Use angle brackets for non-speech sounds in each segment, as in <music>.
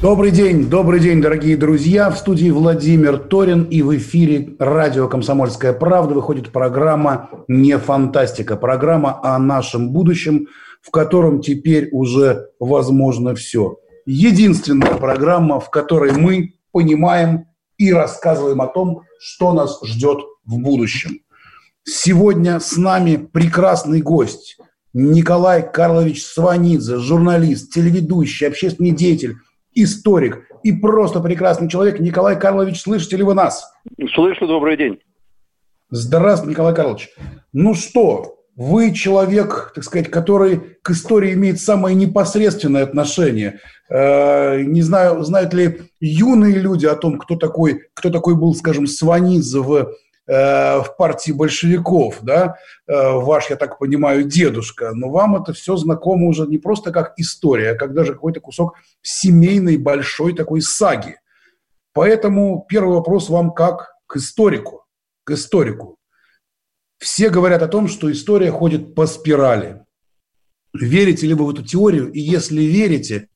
Добрый день, добрый день, дорогие друзья. В студии Владимир Торин и в эфире радио «Комсомольская правда» выходит программа «Не фантастика». Программа о нашем будущем, в котором теперь уже возможно все. Единственная программа, в которой мы понимаем и рассказываем о том, что нас ждет в будущем. Сегодня с нами прекрасный гость Николай Карлович Сванидзе, журналист, телеведущий, общественный деятель, историк и просто прекрасный человек. Николай Карлович, слышите ли вы нас? Слышу, добрый день. Здравствуйте, Николай Карлович. Ну что, вы человек, так сказать, который к истории имеет самое непосредственное отношение. Э, не знаю, знают ли юные люди о том, кто такой, кто такой был, скажем, Сванидзе в в партии большевиков, да, э, ваш, я так понимаю, дедушка, но вам это все знакомо уже не просто как история, а как даже какой-то кусок семейной большой такой саги. Поэтому первый вопрос вам как к историку, к историку. Все говорят о том, что история ходит по спирали. Верите ли вы в эту теорию? И если верите,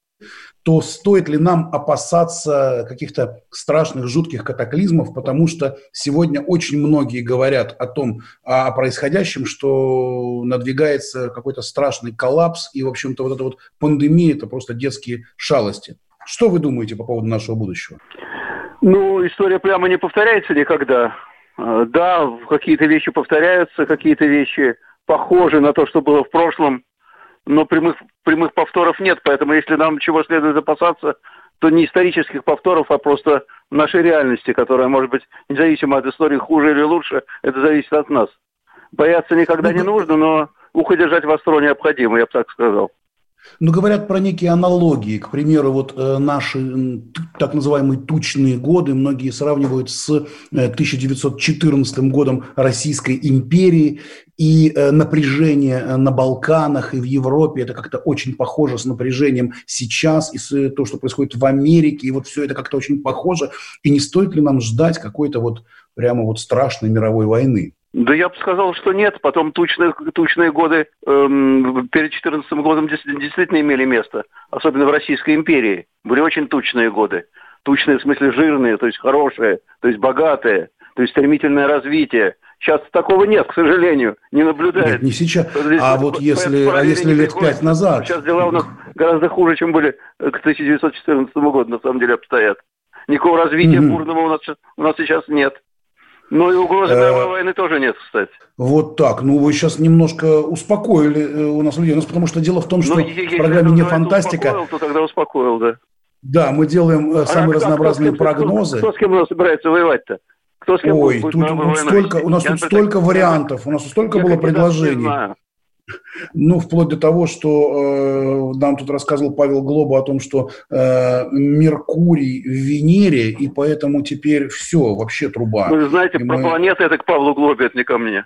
то стоит ли нам опасаться каких-то страшных, жутких катаклизмов, потому что сегодня очень многие говорят о том, о происходящем, что надвигается какой-то страшный коллапс, и, в общем-то, вот эта вот пандемия – это просто детские шалости. Что вы думаете по поводу нашего будущего? Ну, история прямо не повторяется никогда. А, да, какие-то вещи повторяются, какие-то вещи похожи на то, что было в прошлом, но прямых, прямых повторов нет, поэтому если нам чего следует опасаться, то не исторических повторов, а просто нашей реальности, которая может быть независимо от истории хуже или лучше, это зависит от нас. Бояться никогда не нужно, но ухо держать востро необходимо, я бы так сказал. Но говорят про некие аналогии. К примеру, вот э, наши так называемые тучные годы многие сравнивают с э, 1914 годом Российской империи. И э, напряжение э, на Балканах и в Европе, это как-то очень похоже с напряжением сейчас, и с э, то, что происходит в Америке. И вот все это как-то очень похоже. И не стоит ли нам ждать какой-то вот прямо вот страшной мировой войны? Да я бы сказал, что нет. Потом тучные, тучные годы эм, перед 14 годом действительно имели место. Особенно в Российской империи. Были очень тучные годы. Тучные в смысле жирные, то есть хорошие, то есть богатые, то есть стремительное развитие. Сейчас такого нет, к сожалению, не наблюдается. Нет, не сейчас. Здесь а вот если, а если лет пять назад? Сейчас дела у нас гораздо хуже, чем были к 1914 году, на самом деле, обстоят. Никакого развития mm-hmm. бурного у нас, у нас сейчас нет. Ну и угрозы мировой э, войны тоже нет, кстати. Вот так. Ну, вы сейчас немножко успокоили э, у нас людей. У нас потому что дело в том, что ну, в программе «Не фантастика». Успокоил, то тогда успокоил, да. Да, мы делаем э, а самые а разнообразные кто, прогнозы. Кто, кто с кем у нас собирается воевать-то? Кто с кем Ой, будет, тут, тут столько, у нас Я тут столько вариантов, у нас столько было предложений. Ну, вплоть до того, что э, нам тут рассказывал Павел Глоба о том, что э, Меркурий в Венере, и поэтому теперь все, вообще труба. Вы знаете, и про мы... планеты это к Павлу Глобе, это не ко мне.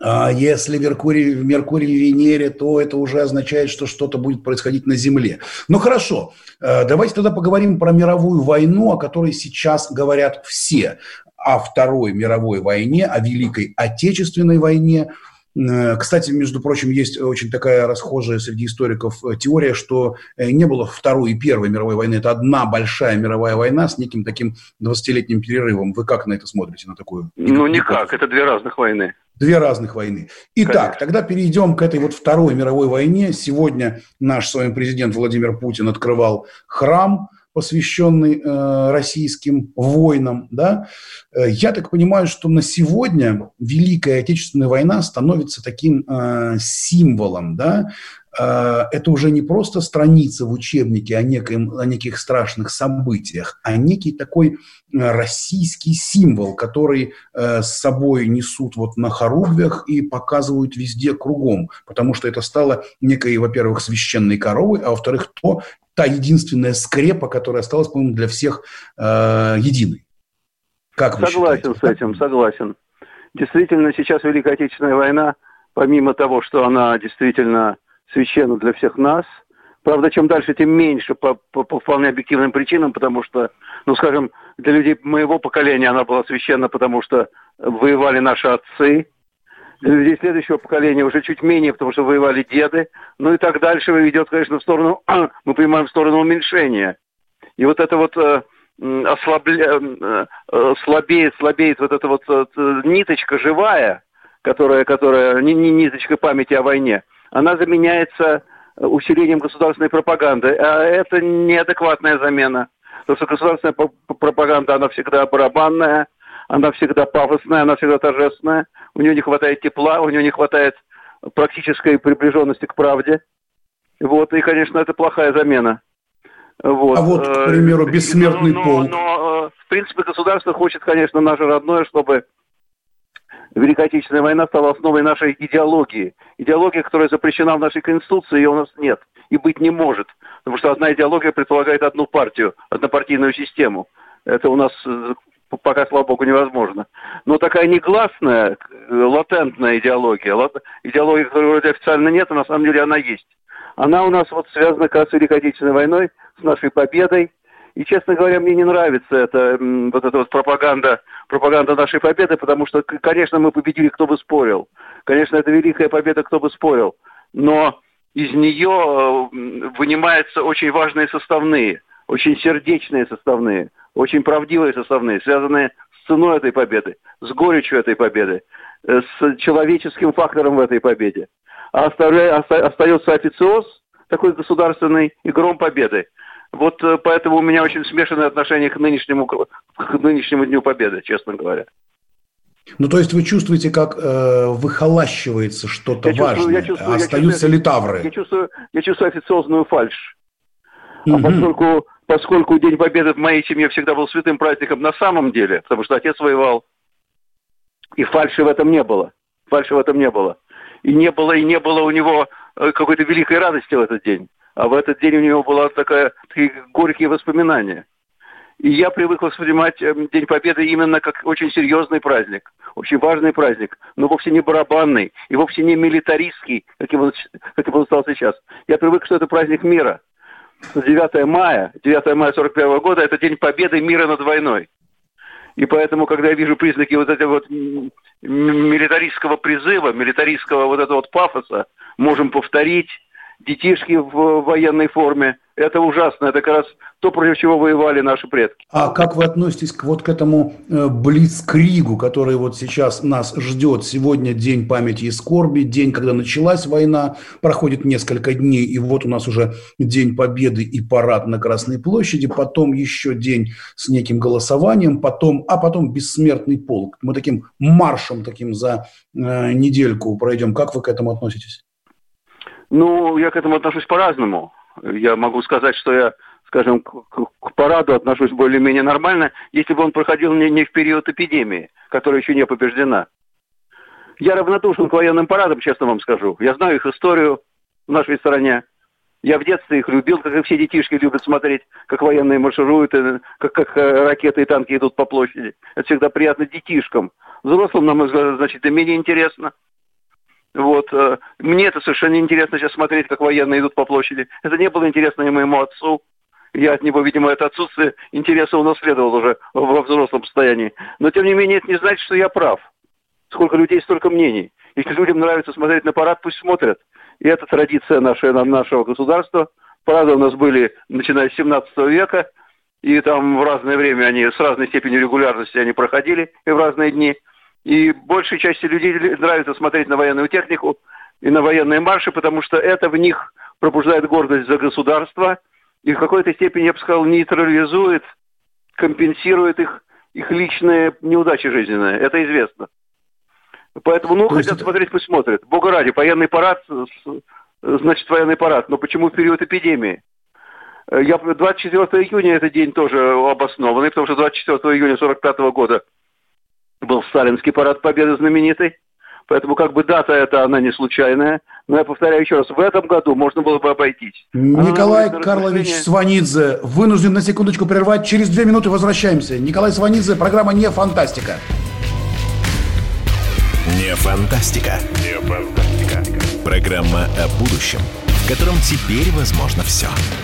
А если Меркурий, Меркурий в Венере, то это уже означает, что что-то будет происходить на Земле. Ну хорошо, э, давайте тогда поговорим про мировую войну, о которой сейчас говорят все. О Второй мировой войне, о Великой Отечественной войне – Э, кстати, между прочим, есть очень такая расхожая среди историков э, теория, что э, не было Второй и Первой мировой войны. Это одна большая мировая война с неким таким 20-летним перерывом. Вы как на это смотрите, на такую? Ну, никак. Это две разных войны. Две разных войны. Итак, Конечно. тогда перейдем к этой вот Второй мировой войне. Сегодня наш с вами президент Владимир Путин открывал храм посвященный э, российским войнам, да, э, я так понимаю, что на сегодня Великая Отечественная война становится таким э, символом, да, Э, это уже не просто страница в учебнике о, некоем, о неких страшных событиях, а некий такой э, российский символ, который э, с собой несут вот на хоругвях и показывают везде кругом, потому что это стало некой, во-первых, священной коровой, а во-вторых, то, та единственная скрепа, которая осталась, по-моему, для всех э, единой. Как вы согласен считаете? с этим, согласен. Действительно, сейчас Великая Отечественная война, помимо того, что она действительно священна для всех нас. Правда, чем дальше, тем меньше по, по, по вполне объективным причинам, потому что, ну, скажем, для людей моего поколения она была священна, потому что воевали наши отцы. Людей следующего поколения уже чуть менее, потому что воевали деды. Ну и так дальше идет, конечно, в сторону, <clears throat> мы понимаем, в сторону уменьшения. И вот это вот э, ослабля, э, э, слабеет, слабеет вот эта вот ниточка живая, которая, которая не, не ниточка памяти о войне – она заменяется усилением государственной пропаганды. А это неадекватная замена. Потому что государственная пропаганда, она всегда барабанная, она всегда пафосная, она всегда торжественная. У нее не хватает тепла, у нее не хватает практической приближенности к правде. Вот, и, конечно, это плохая замена. Вот. А вот, к примеру, э, бессмертный но, но, Но, э, в принципе, государство хочет, конечно, наше родное, чтобы Великая Отечественная война стала основой нашей идеологии. Идеология, которая запрещена в нашей Конституции, ее у нас нет и быть не может. Потому что одна идеология предполагает одну партию, однопартийную систему. Это у нас э, пока, слава богу, невозможно. Но такая негласная, э, латентная идеология, идеология, которой вроде официально нет, а на самом деле она есть. Она у нас вот связана как раз с Великой Отечественной войной, с нашей победой – и, честно говоря, мне не нравится эта, вот эта вот пропаганда, пропаганда нашей победы, потому что, конечно, мы победили, кто бы спорил. Конечно, это великая победа, кто бы спорил. Но из нее э, вынимаются очень важные составные, очень сердечные составные, очень правдивые составные, связанные с ценой этой победы, с горечью этой победы, э, с человеческим фактором в этой победе. А остается официоз, такой государственный, и гром победы. Вот э, поэтому у меня очень смешанное отношение к нынешнему, к нынешнему Дню Победы, честно говоря. Ну, то есть вы чувствуете, как э, выхолащивается что-то я важное, чувствую, я чувствую, остаются я чувствую, литавры. Я чувствую, я чувствую официозную фальшь. А поскольку, поскольку День Победы в моей семье всегда был святым праздником на самом деле, потому что отец воевал, и фальши в этом не было. Фальши в этом не было. И не было, и не было у него э, какой-то великой радости в этот день а в этот день у него была такая, такие горькие воспоминания. И я привык воспринимать эм, День Победы именно как очень серьезный праздник, очень важный праздник, но вовсе не барабанный и вовсе не милитаристский, каким он, каким он стал сейчас. Я привык, что это праздник мира. 9 мая, 9 мая 41 года – это День Победы мира над войной. И поэтому, когда я вижу признаки вот этого вот милитаристского призыва, милитаристского вот этого вот пафоса, можем повторить, детишки в военной форме. Это ужасно. Это как раз то, против чего воевали наши предки. А как вы относитесь к, вот к этому э, блицкригу, который вот сейчас нас ждет? Сегодня день памяти и скорби, день, когда началась война, проходит несколько дней, и вот у нас уже день победы и парад на Красной площади, потом еще день с неким голосованием, потом, а потом бессмертный полк. Мы таким маршем таким за э, недельку пройдем. Как вы к этому относитесь? Ну, я к этому отношусь по-разному. Я могу сказать, что я, скажем, к, к параду отношусь более-менее нормально, если бы он проходил не, не в период эпидемии, которая еще не побеждена. Я равнодушен к военным парадам, честно вам скажу. Я знаю их историю в нашей стране. Я в детстве их любил, как и все детишки любят смотреть, как военные маршируют, и как, как э, ракеты и танки идут по площади. Это всегда приятно детишкам. Взрослым, на мой взгляд, значит, и менее интересно. Вот. Э, мне это совершенно неинтересно сейчас смотреть, как военные идут по площади. Это не было интересно и моему отцу. Я от него, видимо, это отсутствие интереса унаследовал уже во взрослом состоянии. Но, тем не менее, это не значит, что я прав. Сколько людей, столько мнений. Если людям нравится смотреть на парад, пусть смотрят. И это традиция нашего, нашего государства. Парады у нас были, начиная с 17 века, и там в разное время они с разной степенью регулярности они проходили, и в разные дни – и большей части людей нравится смотреть на военную технику и на военные марши, потому что это в них пробуждает гордость за государство, и в какой-то степени, я бы сказал, нейтрализует, компенсирует их, их личные неудачи жизненные. Это известно. Поэтому, ну, То хотят смотреть, пусть смотрят. Бога ради, военный парад, значит, военный парад. Но почему в период эпидемии? Я 24 июня это день тоже обоснованный, потому что 24 июня 45 года был Сталинский парад Победы знаменитый. Поэтому как бы дата эта, она не случайная. Но я повторяю еще раз, в этом году можно было бы обойтись. Николай она Карлович Сванидзе вынужден на секундочку прервать. Через две минуты возвращаемся. Николай Сванидзе, программа «Не фантастика». Не фантастика. Не фантастика. Программа о будущем, в котором теперь возможно все. Не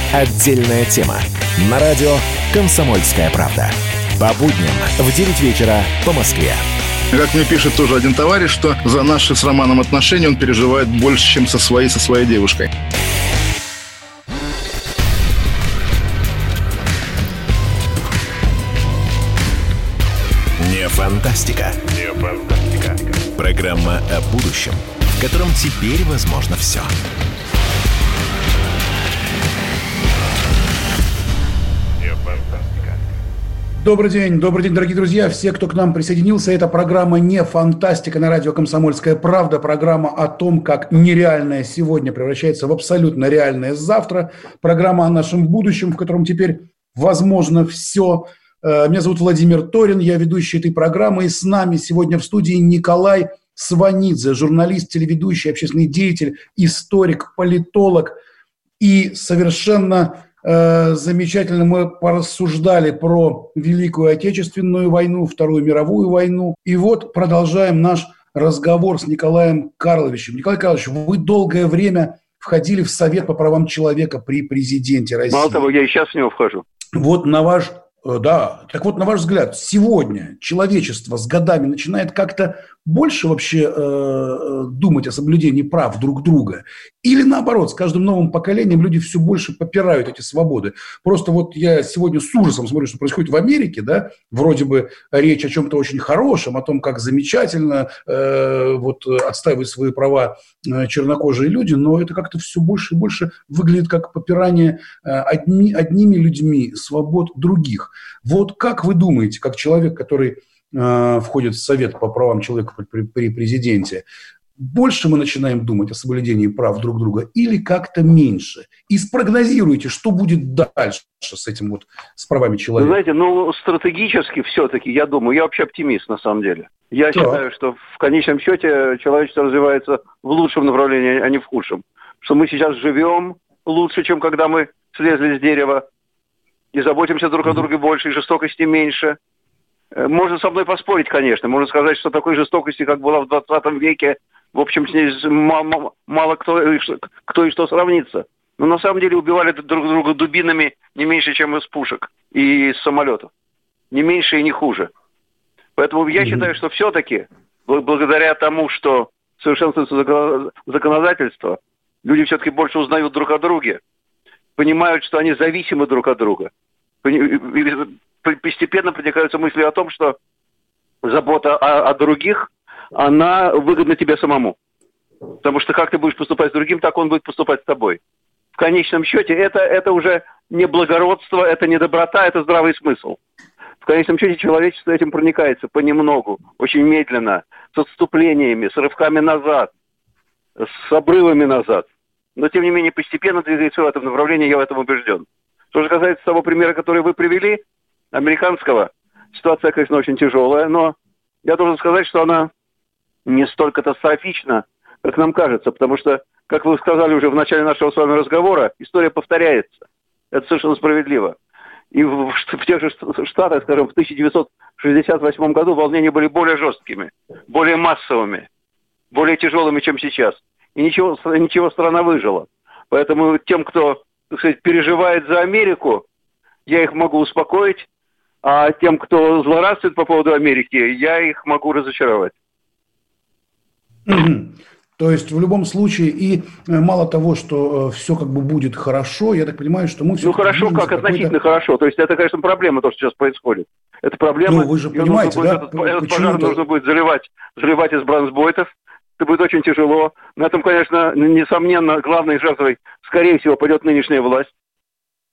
Отдельная тема. На радио «Комсомольская правда». По будням в 9 вечера по Москве. Как мне пишет тоже один товарищ, что за наши с Романом отношения он переживает больше, чем со своей, со своей девушкой. Не фантастика. Не фантастика. Программа о будущем, в котором теперь возможно все. Добрый день, добрый день, дорогие друзья, все, кто к нам присоединился. Это программа «Не фантастика» на радио «Комсомольская правда». Программа о том, как нереальное сегодня превращается в абсолютно реальное завтра. Программа о нашем будущем, в котором теперь возможно все. Э, меня зовут Владимир Торин, я ведущий этой программы. И с нами сегодня в студии Николай Сванидзе, журналист, телеведущий, общественный деятель, историк, политолог и совершенно замечательно мы порассуждали про Великую Отечественную войну, Вторую мировую войну. И вот продолжаем наш разговор с Николаем Карловичем. Николай Карлович, вы долгое время входили в Совет по правам человека при президенте России. Мало того, я и сейчас в него вхожу. Вот на ваш Э, да, так вот, на ваш взгляд, сегодня человечество с годами начинает как-то больше вообще э, э, думать о соблюдении прав друг друга? Или наоборот, с каждым новым поколением люди все больше попирают эти свободы? Просто вот я сегодня с ужасом смотрю, что происходит в Америке, да, вроде бы речь о чем-то очень хорошем, о том, как замечательно э, вот отстаивать свои права э, чернокожие люди, но это как-то все больше и больше выглядит как попирание э, одни, одними людьми свобод других. Вот как вы думаете, как человек, который э, входит в Совет по правам человека при, при президенте, больше мы начинаем думать о соблюдении прав друг друга или как-то меньше? И спрогнозируйте, что будет дальше с этим вот, с правами человека. Вы знаете, ну, стратегически все-таки, я думаю, я вообще оптимист на самом деле. Я да. считаю, что в конечном счете человечество развивается в лучшем направлении, а не в худшем. Что мы сейчас живем лучше, чем когда мы слезли с дерева, и заботимся друг о друге больше, и жестокости меньше. Э, можно со мной поспорить, конечно. Можно сказать, что такой жестокости, как была в 20 веке, в общем, с ней мало, мало кто, кто и что сравнится. Но на самом деле убивали друг друга дубинами не меньше, чем из пушек и из самолетов. Не меньше и не хуже. Поэтому я считаю, что все-таки, благодаря тому, что совершенствуется законодательство, люди все-таки больше узнают друг о друге, понимают, что они зависимы друг от друга. Постепенно проникаются мысли о том, что забота о, о других, она выгодна тебе самому. Потому что как ты будешь поступать с другим, так он будет поступать с тобой. В конечном счете это, это уже не благородство, это не доброта, это здравый смысл. В конечном счете человечество этим проникается понемногу, очень медленно, с отступлениями, с рывками назад, с обрывами назад но тем не менее постепенно двигается в этом направлении, я в этом убежден. Что же касается того примера, который вы привели, американского, ситуация, конечно, очень тяжелая, но я должен сказать, что она не столь катастрофична, как нам кажется, потому что, как вы сказали уже в начале нашего с вами разговора, история повторяется. Это совершенно справедливо. И в, в тех же штатах, скажем, в 1968 году волнения были более жесткими, более массовыми. более тяжелыми, чем сейчас. И ничего, ничего страна выжила. Поэтому тем, кто, так сказать, переживает за Америку, я их могу успокоить, а тем, кто злорадствует по поводу Америки, я их могу разочаровать. <clears throat> То есть в любом случае и э, мало того, что э, все как бы будет хорошо, я так понимаю, что мы все. Ну хорошо, как относительно хорошо. То есть это, конечно, проблема то, что сейчас происходит. Это проблема. Ну вы же понимаете, да? Этот, этот пожар нужно будет заливать, заливать из бронзбойтов. Это будет очень тяжело. На этом, конечно, несомненно, главной жертвой, скорее всего, пойдет нынешняя власть.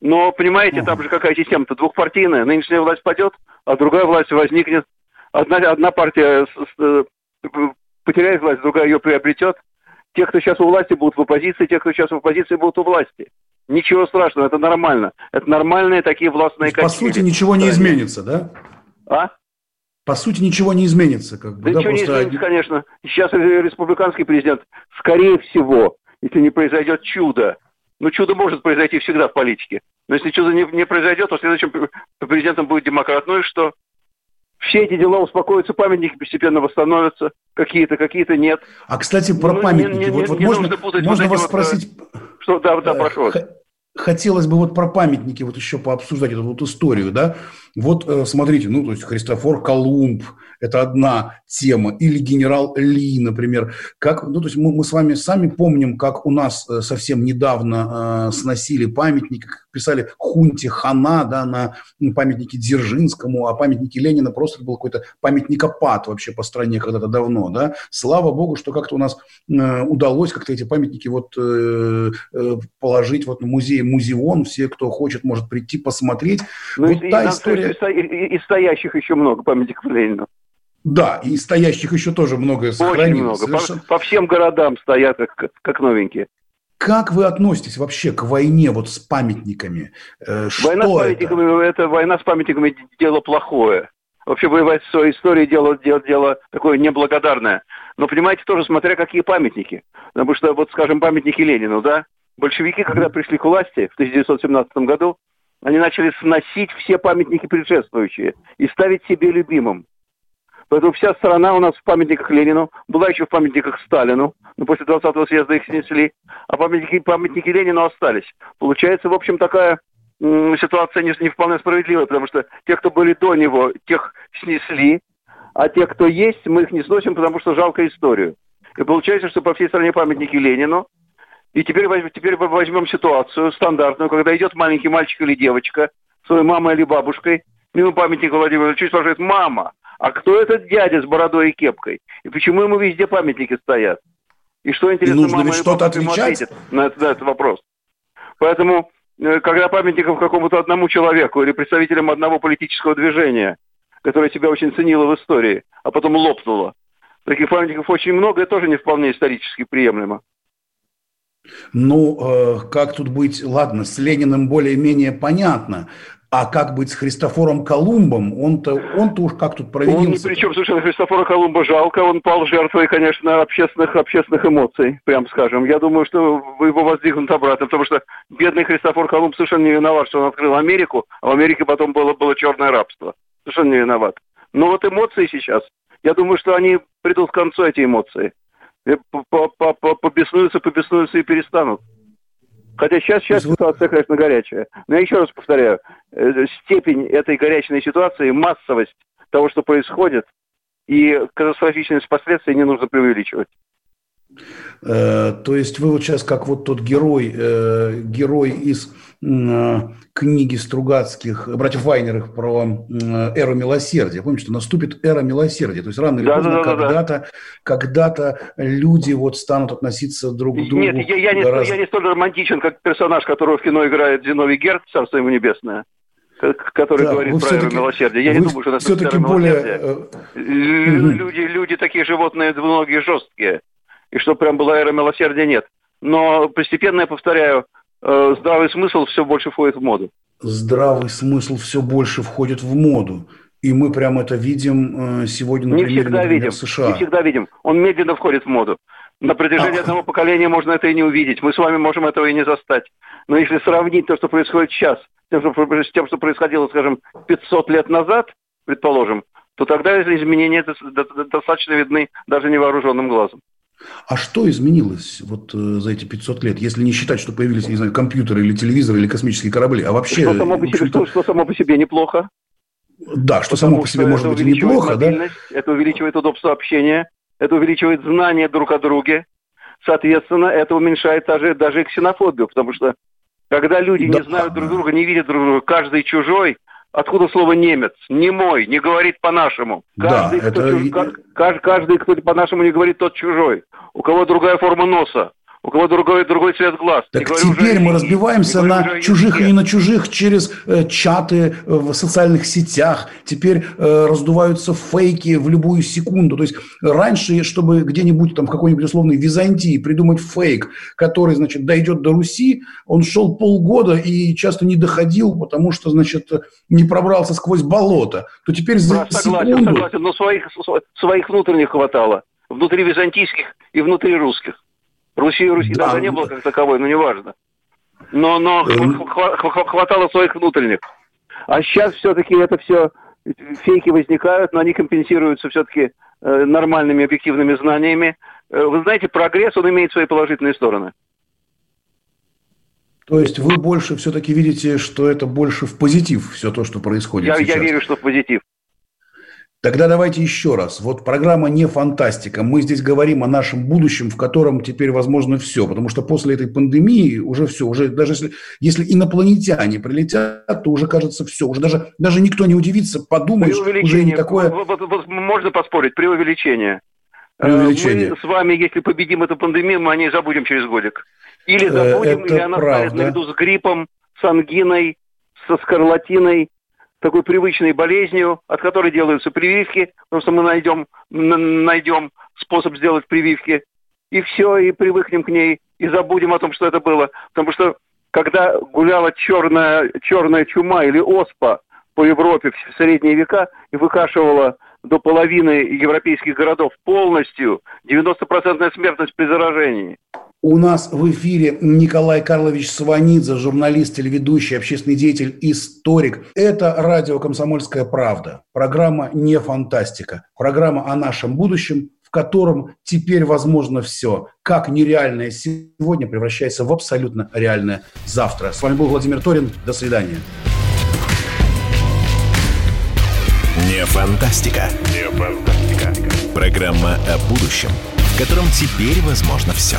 Но, понимаете, там же какая система-то двухпартийная. Нынешняя власть падет, а другая власть возникнет. Одна, одна партия э, потеряет власть, другая ее приобретет. Те, кто сейчас у власти, будут в оппозиции, те, кто сейчас в оппозиции, будут у власти. Ничего страшного, это нормально. Это нормальные такие властные. По сути, ничего не изменится, да? А? По сути, ничего не изменится. Как бы, да, да ничего не изменится, конечно. Сейчас республиканский президент, скорее всего, если не произойдет чудо, ну, чудо может произойти всегда в политике. Но если чудо не, не произойдет, то следующим президентом будет демократ. Ну и что? Все эти дела успокоятся, памятники постепенно восстановятся, какие-то, какие-то нет. А, кстати, про ну, памятники. Не, не, вот, вот не можно, можно вас вот, спросить... Что, да, да, прошу вас хотелось бы вот про памятники вот еще пообсуждать эту вот историю, да. Вот э, смотрите, ну, то есть Христофор Колумб – это одна тема, или генерал Ли, например. Как, ну, то есть мы, мы с вами сами помним, как у нас э, совсем недавно э, сносили памятник, писали хунте хана, да, на памятнике Дзержинскому, а памятники Ленина просто был какой-то памятникопад вообще по стране когда-то давно, да. Слава богу, что как-то у нас э, удалось как-то эти памятники вот э, э, положить вот на музей, музеон, все, кто хочет, может прийти посмотреть. Ну, вот и, та история... И, и стоящих еще много памятников Ленину. Да, и стоящих еще тоже много сохранилось. Очень много. Совершенно... По, по всем городам стоят как, как новенькие. Как вы относитесь вообще к войне вот с памятниками? Э, что война с памятниками, это? это война с памятниками дело плохое. Вообще воевать в своей истории дело, дело, дело такое неблагодарное. Но понимаете, тоже смотря какие памятники. Потому что, вот скажем, памятники Ленину, да? Большевики, когда пришли к власти в 1917 году, они начали сносить все памятники предшествующие и ставить себе любимым. Поэтому вся страна у нас в памятниках Ленину, была еще в памятниках Сталину, но после 20-го съезда их снесли, а памятники, памятники Ленину остались. Получается, в общем, такая ситуация не, не вполне справедливая, потому что те, кто были до него, тех снесли, а те, кто есть, мы их не сносим, потому что жалко историю. И получается, что по всей стране памятники Ленину, и теперь, теперь возьмем ситуацию стандартную, когда идет маленький мальчик или девочка, своей мамой или бабушкой, мимо памятника Владимира Ильича спрашивает, мама, а кто этот дядя с бородой и кепкой? И почему ему везде памятники стоят? И что интересно, Нужно мама что-то отвечать? на этот, на этот вопрос. Поэтому, э, когда памятников какому-то одному человеку или представителям одного политического движения, которое себя очень ценило в истории, а потом лопнуло, таких памятников очень много, это тоже не вполне исторически приемлемо. Ну, э, как тут быть? Ладно, с Лениным более-менее понятно. А как быть с Христофором Колумбом? Он-то, он-то уж как тут провинился? Он ни при чем совершенно Христофора Колумба жалко. Он пал жертвой, конечно, общественных, общественных эмоций, прям скажем. Я думаю, что его воздвигнут обратно, потому что бедный Христофор Колумб совершенно не виноват, что он открыл Америку, а в Америке потом было, было черное рабство. Совершенно не виноват. Но вот эмоции сейчас, я думаю, что они придут к концу, эти эмоции. Побеснуются, побеснуются и перестанут. Хотя сейчас, сейчас ситуация, конечно, горячая. Но я еще раз повторяю, э, степень этой горячей ситуации, массовость того, что происходит, и катастрофичность последствий не нужно преувеличивать. Э, то есть вы вот сейчас как вот тот герой, э, герой из э, книги Стругацких, братьев Вайнерых про эру милосердия. Помните, что наступит эра милосердия. То есть рано или да, поздно да, да, когда-то, да. когда-то люди вот станут относиться друг к другу. Нет, я, я, не, раз... я не столь романтичен, как персонаж, которого в кино играет Зиновий Герд, царство ему небесное который да, говорит про эру милосердия. Я не думаю, что это все-таки более... Люди, люди такие животные, многие жесткие и что прям была эра милосердия, нет. Но постепенно, я повторяю, э, здравый смысл все больше входит в моду. Здравый смысл все больше входит в моду. И мы прям это видим э, сегодня, например, не всегда например, видим, в США. Не всегда видим. Он медленно входит в моду. На протяжении а... одного поколения можно это и не увидеть. Мы с вами можем этого и не застать. Но если сравнить то, что происходит сейчас, с тем, что происходило, скажем, 500 лет назад, предположим, то тогда изменения достаточно видны даже невооруженным глазом. А что изменилось вот э, за эти 500 лет, если не считать, что появились, не знаю, компьютеры или телевизоры или космические корабли, а вообще... Что само по себе, что, что само по себе неплохо. Да, что само по себе может быть неплохо, да? Это увеличивает удобство общения, это увеличивает знания друг о друге. Соответственно, это уменьшает даже, даже ксенофобию, потому что когда люди да. не знают друг друга, не видят друг друга, каждый чужой, Откуда слово немец? Не мой, не говорит по-нашему. Каждый, да, кто, это... чуж... каждый, кто по-нашему не говорит, тот чужой. У кого другая форма носа, у кого другой, другой цвет глаз. Так теперь уже, мы разбиваемся на чужих и не на чужих через э, чаты э, в социальных сетях. Теперь э, раздуваются фейки в любую секунду. То есть раньше, чтобы где-нибудь там в какой-нибудь условной Византии придумать фейк, который, значит, дойдет до Руси, он шел полгода и часто не доходил, потому что, значит, не пробрался сквозь болото. То теперь за да, согласен, секунду... Согласен, но своих, своих внутренних хватало. Внутри византийских и внутри русских. Руси, Руси да. даже не было как таковой, но неважно. Но, но эм. хватало своих внутренних. А сейчас все-таки это все фейки возникают, но они компенсируются все-таки э, нормальными объективными знаниями. Э, вы знаете, прогресс, он имеет свои положительные стороны. То есть вы больше все-таки видите, что это больше в позитив все то, что происходит я, сейчас? Я верю, что в позитив. Тогда давайте еще раз. Вот программа не фантастика. Мы здесь говорим о нашем будущем, в котором теперь возможно все. Потому что после этой пандемии уже все. Уже даже если, если инопланетяне прилетят, то уже кажется все. Уже даже, даже никто не удивится, подумаешь, уже не такое... Можно поспорить, при увеличении. Преувеличение. Мы с вами, если победим эту пандемию, мы о ней забудем через годик. Или э, забудем, Это или она правда. станет наряду с гриппом, с ангиной, со скарлатиной такой привычной болезнью, от которой делаются прививки, потому что мы найдем, найдем способ сделать прививки, и все, и привыкнем к ней, и забудем о том, что это было. Потому что когда гуляла черная, черная чума или оспа по Европе в средние века и выкашивала до половины европейских городов полностью, 90% смертность при заражении – у нас в эфире Николай Карлович Сванидзе, журналист, телеведущий, общественный деятель, историк. Это радио «Комсомольская правда». Программа «Не фантастика». Программа о нашем будущем, в котором теперь возможно все. Как нереальное сегодня превращается в абсолютно реальное завтра. С вами был Владимир Торин. До свидания. Не фантастика. Не фантастика. Программа о будущем, котором теперь возможно все.